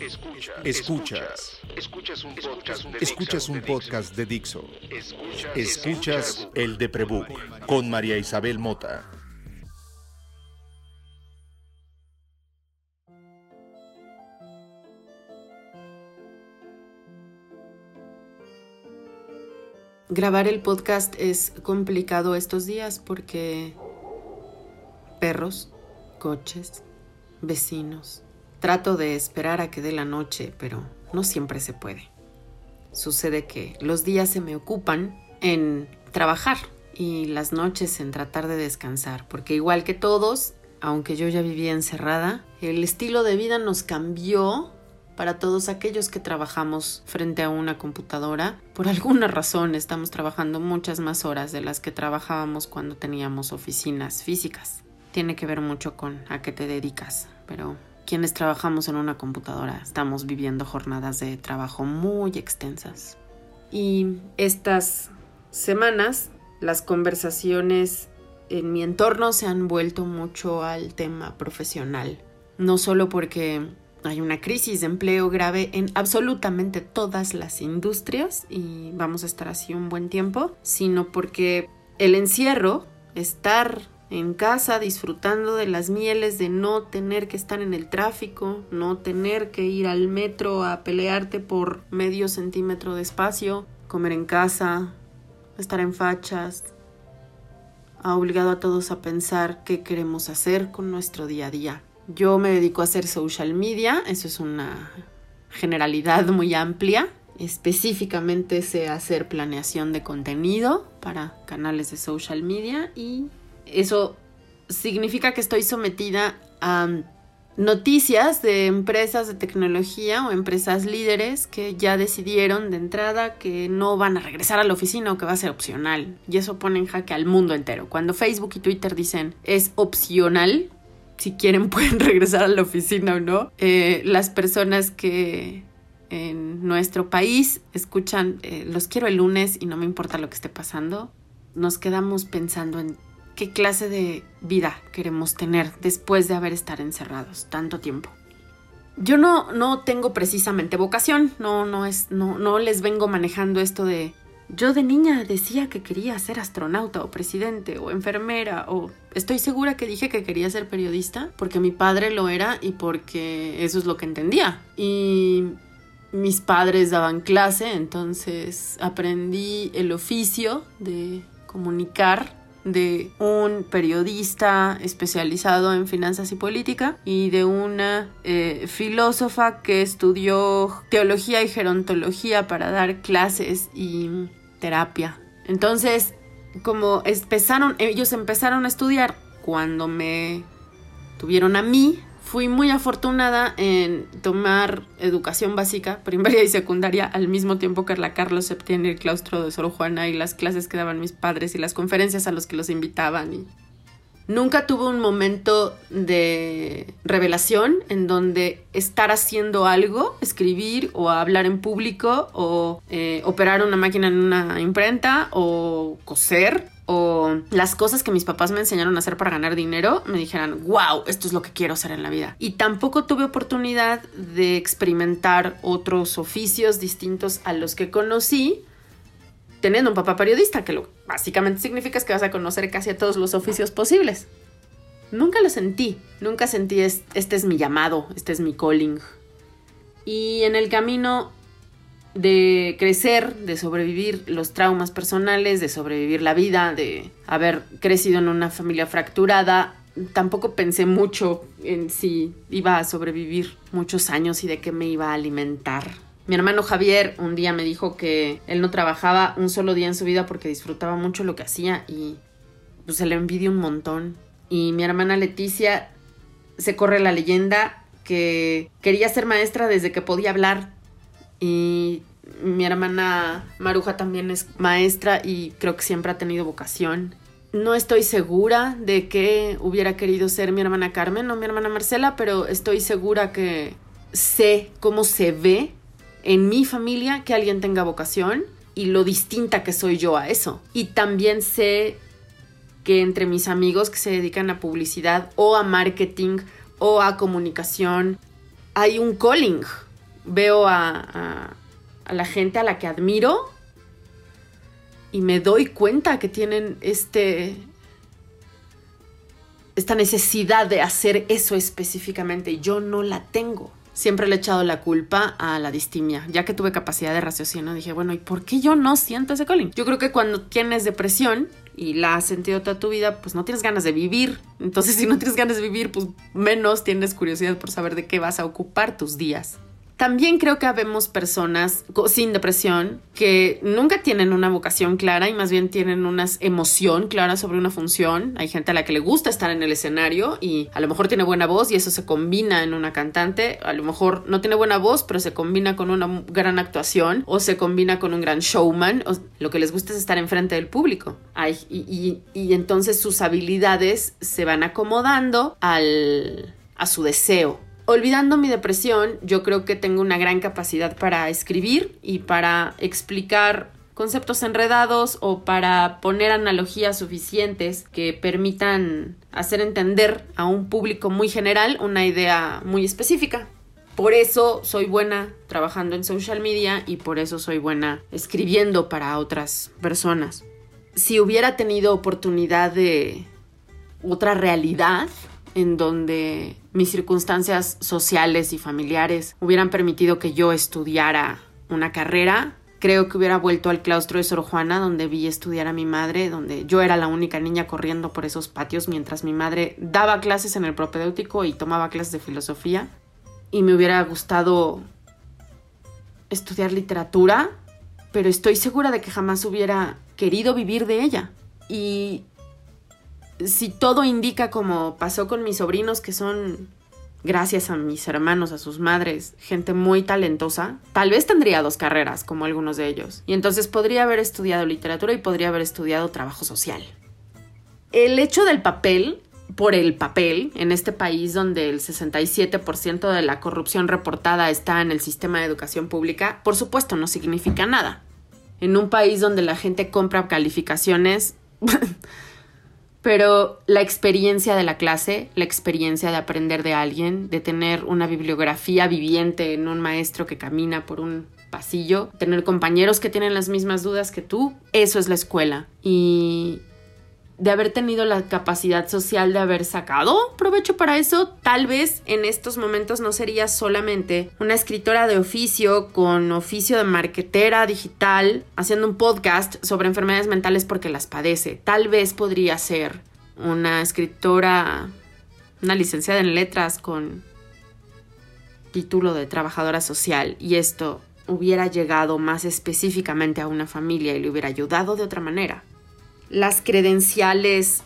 Escuchas. Escuchas. un podcast de Escuchas un podcast de Dixo. Escuchas el de Prebook con María Isabel Mota. Grabar el podcast es complicado estos días porque perros, coches, vecinos. Trato de esperar a que dé la noche, pero no siempre se puede. Sucede que los días se me ocupan en trabajar y las noches en tratar de descansar, porque igual que todos, aunque yo ya vivía encerrada, el estilo de vida nos cambió para todos aquellos que trabajamos frente a una computadora. Por alguna razón estamos trabajando muchas más horas de las que trabajábamos cuando teníamos oficinas físicas. Tiene que ver mucho con a qué te dedicas, pero quienes trabajamos en una computadora estamos viviendo jornadas de trabajo muy extensas. Y estas semanas las conversaciones en mi entorno se han vuelto mucho al tema profesional. No solo porque hay una crisis de empleo grave en absolutamente todas las industrias y vamos a estar así un buen tiempo, sino porque el encierro, estar en casa disfrutando de las mieles de no tener que estar en el tráfico, no tener que ir al metro a pelearte por medio centímetro de espacio, comer en casa, estar en fachas, ha obligado a todos a pensar qué queremos hacer con nuestro día a día. Yo me dedico a hacer social media, eso es una generalidad muy amplia. Específicamente sé hacer planeación de contenido para canales de social media y eso significa que estoy sometida a noticias de empresas de tecnología o empresas líderes que ya decidieron de entrada que no van a regresar a la oficina o que va a ser opcional. Y eso pone en jaque al mundo entero. Cuando Facebook y Twitter dicen es opcional, si quieren pueden regresar a la oficina o no. Eh, las personas que en nuestro país escuchan eh, los quiero el lunes y no me importa lo que esté pasando, nos quedamos pensando en qué clase de vida queremos tener después de haber estado encerrados tanto tiempo. Yo no, no tengo precisamente vocación, no, no, es, no, no les vengo manejando esto de yo de niña decía que quería ser astronauta o presidente o enfermera o estoy segura que dije que quería ser periodista porque mi padre lo era y porque eso es lo que entendía. Y mis padres daban clase, entonces aprendí el oficio de comunicar de un periodista especializado en finanzas y política y de una eh, filósofa que estudió teología y gerontología para dar clases y terapia. Entonces, como empezaron, ellos empezaron a estudiar cuando me tuvieron a mí, fui muy afortunada en tomar educación básica, primaria y secundaria, al mismo tiempo que la Carlos Septién el claustro de Sor Juana y las clases que daban mis padres y las conferencias a los que los invitaban y Nunca tuve un momento de revelación en donde estar haciendo algo, escribir o hablar en público o eh, operar una máquina en una imprenta o coser o las cosas que mis papás me enseñaron a hacer para ganar dinero, me dijeran, wow, esto es lo que quiero hacer en la vida. Y tampoco tuve oportunidad de experimentar otros oficios distintos a los que conocí teniendo un papá periodista, que lo básicamente significa es que vas a conocer casi a todos los oficios posibles. Nunca lo sentí, nunca sentí este es mi llamado, este es mi calling. Y en el camino de crecer, de sobrevivir los traumas personales, de sobrevivir la vida, de haber crecido en una familia fracturada, tampoco pensé mucho en si iba a sobrevivir muchos años y de qué me iba a alimentar mi hermano Javier un día me dijo que él no trabajaba un solo día en su vida porque disfrutaba mucho lo que hacía y pues se le envidia un montón. Y mi hermana Leticia se corre la leyenda que quería ser maestra desde que podía hablar. Y mi hermana Maruja también es maestra y creo que siempre ha tenido vocación. No estoy segura de que hubiera querido ser mi hermana Carmen o mi hermana Marcela, pero estoy segura que sé cómo se ve en mi familia que alguien tenga vocación y lo distinta que soy yo a eso. Y también sé que entre mis amigos que se dedican a publicidad o a marketing o a comunicación hay un calling veo a, la gente a la que admiro y me doy cuenta que tienen este esta necesidad de hacer eso específicamente yo no la tengo. Siempre le he echado la culpa a la distimia. Ya que tuve capacidad de raciocinio, dije, bueno, ¿y por qué yo no siento ese colín? Yo creo que cuando tienes depresión y la has sentido toda tu vida, pues no tienes ganas de vivir. Entonces, si no tienes ganas de vivir, pues menos tienes curiosidad por saber de qué vas a ocupar tus días. También creo que habemos personas sin depresión que nunca tienen una vocación clara y más bien tienen una emoción clara sobre una función. Hay gente a la que le gusta estar en el escenario y a lo mejor tiene buena voz y eso se combina en una cantante. A lo mejor no tiene buena voz, pero se combina con una gran actuación o se combina con un gran showman. lo que les gusta es estar enfrente del público. y, y entonces sus habilidades se van acomodando al, a su deseo Olvidando mi depresión, yo creo que tengo una gran capacidad para escribir y para explicar conceptos enredados o para poner analogías suficientes que permitan hacer entender a un público muy general una idea muy específica. Por eso soy buena trabajando en social media y por eso soy buena escribiendo para otras personas. Si hubiera tenido oportunidad de otra realidad, en donde mis circunstancias sociales y familiares hubieran permitido que yo estudiara una carrera, creo que hubiera vuelto al claustro de Sor Juana, donde vi estudiar a mi madre, donde yo era la única niña corriendo por esos patios mientras mi madre daba clases en el propedéutico y tomaba clases de filosofía. Y me hubiera gustado estudiar literatura, pero estoy segura de que jamás hubiera querido vivir de ella. Y si todo indica como pasó con mis sobrinos, que son, gracias a mis hermanos, a sus madres, gente muy talentosa, tal vez tendría dos carreras, como algunos de ellos. Y entonces podría haber estudiado literatura y podría haber estudiado trabajo social. El hecho del papel, por el papel, en este país donde el 67% de la corrupción reportada está en el sistema de educación pública, por supuesto no significa nada. En un país donde la gente compra calificaciones... pero la experiencia de la clase, la experiencia de aprender de alguien, de tener una bibliografía viviente en un maestro que camina por un pasillo, tener compañeros que tienen las mismas dudas que tú, eso es la escuela. Y de haber tenido la capacidad social de haber sacado provecho para eso, tal vez en estos momentos no sería solamente una escritora de oficio con oficio de marquetera digital haciendo un podcast sobre enfermedades mentales porque las padece. Tal vez podría ser una escritora, una licenciada en letras con título de trabajadora social y esto hubiera llegado más específicamente a una familia y le hubiera ayudado de otra manera las credenciales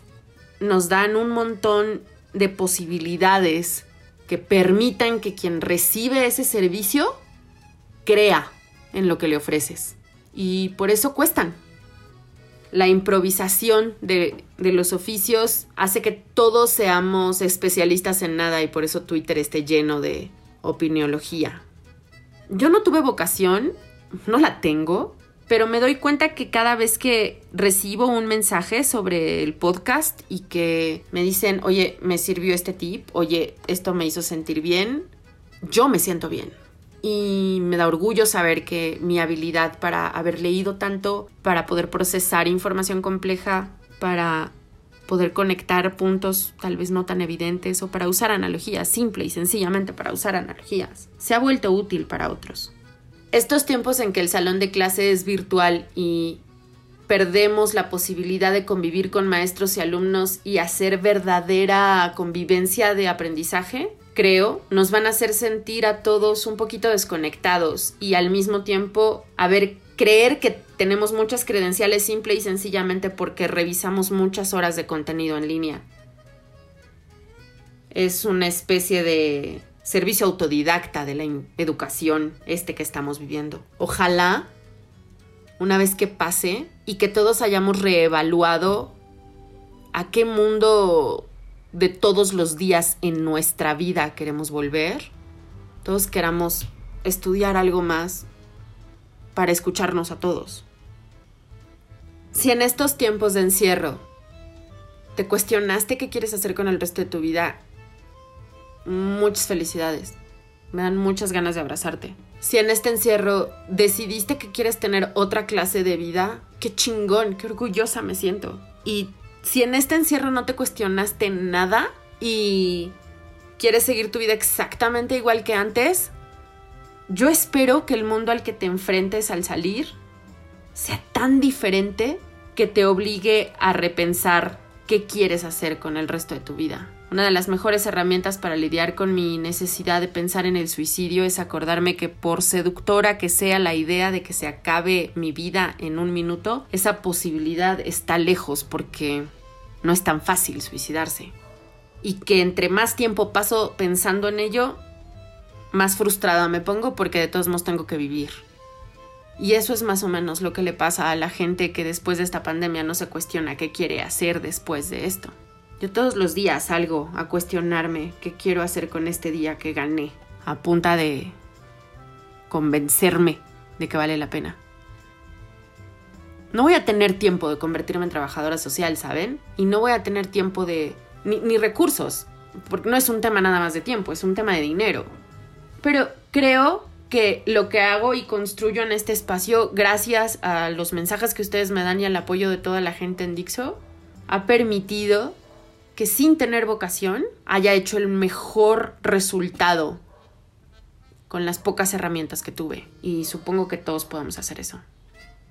nos dan un montón de posibilidades que permitan que quien recibe ese servicio crea en lo que le ofreces. Y por eso cuestan. La improvisación de, los oficios hace que todos seamos especialistas en nada y por eso Twitter esté lleno de opiniología. Yo no tuve vocación, no la tengo, pero me doy cuenta que cada vez que recibo un mensaje sobre el podcast y que me dicen, oye, me sirvió este tip, oye, esto me hizo sentir bien, yo me siento bien. Y me da orgullo saber que mi habilidad para haber leído tanto, para poder procesar información compleja, para poder conectar puntos tal vez no tan evidentes o para usar analogías, simple y sencillamente para usar analogías, se ha vuelto útil para otros. Estos tiempos en que el salón de clase es virtual y perdemos la posibilidad de convivir con maestros y alumnos y hacer verdadera convivencia de aprendizaje, creo, nos van a hacer sentir a todos un poquito desconectados y al mismo tiempo a ver creer que tenemos muchas credenciales simple y sencillamente porque revisamos muchas horas de contenido en línea. Es una especie de servicio autodidacta de la educación este que estamos viviendo. Ojalá, una vez que pase y que todos hayamos reevaluado a qué mundo de todos los días en nuestra vida queremos volver, todos queramos estudiar algo más para escucharnos a todos. Si en estos tiempos de encierro te cuestionaste qué quieres hacer con el resto de tu vida muchas felicidades. Me dan muchas ganas de abrazarte. Si en este encierro decidiste que quieres tener otra clase de vida, qué chingón, qué orgullosa me siento. Y si en este encierro no te cuestionaste nada y quieres seguir tu vida exactamente igual que antes, yo espero que el mundo al que te enfrentes al salir sea tan diferente que te obligue a repensar qué quieres hacer con el resto de tu vida. Una de las mejores herramientas para lidiar con mi necesidad de pensar en el suicidio es acordarme que por seductora que sea la idea de que se acabe mi vida en un minuto, esa posibilidad está lejos porque no es tan fácil suicidarse. Y que entre más tiempo paso pensando en ello, más frustrada me pongo porque de todos modos tengo que vivir. Y eso es más o menos lo que le pasa a la gente que después de esta pandemia no se cuestiona qué quiere hacer después de esto. Todos los días salgo a cuestionarme qué quiero hacer con este día que gané, a punta de convencerme de que vale la pena. No voy a tener tiempo de convertirme en trabajadora social, ¿saben? Y no voy a tener tiempo de... ni, ni recursos, porque no es un tema nada más de tiempo, es un tema de dinero. Pero creo que lo que hago y construyo en este espacio, gracias a los mensajes que ustedes me dan y al apoyo de toda la gente en Dixo, ha permitido que sin tener vocación haya hecho el mejor resultado con las pocas herramientas que tuve. Y supongo que todos podemos hacer eso.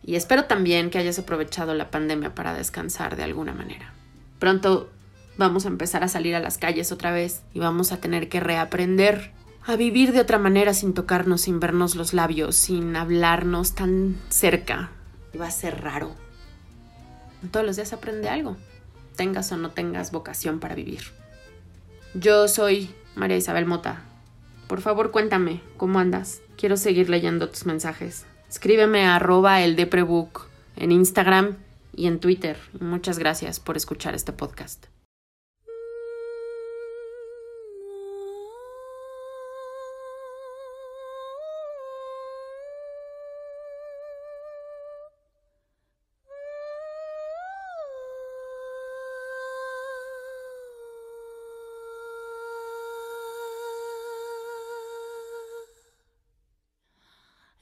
Y espero también que hayas aprovechado la pandemia para descansar de alguna manera. Pronto vamos a empezar a salir a las calles otra vez y vamos a tener que reaprender a vivir de otra manera sin tocarnos, sin vernos los labios, sin hablarnos tan cerca. Va a ser raro. Todos los días aprende algo, tengas o no tengas vocación para vivir. Yo soy María Isabel Mota. Por favor, cuéntame, ¿cómo andas? Quiero seguir leyendo tus mensajes. Escríbeme a arroba el deprebook en Instagram y en Twitter. Muchas gracias por escuchar este podcast.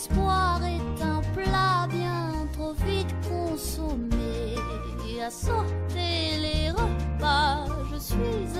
L'espoir est un plat bien trop vite consommé. À sauter les repas, je suis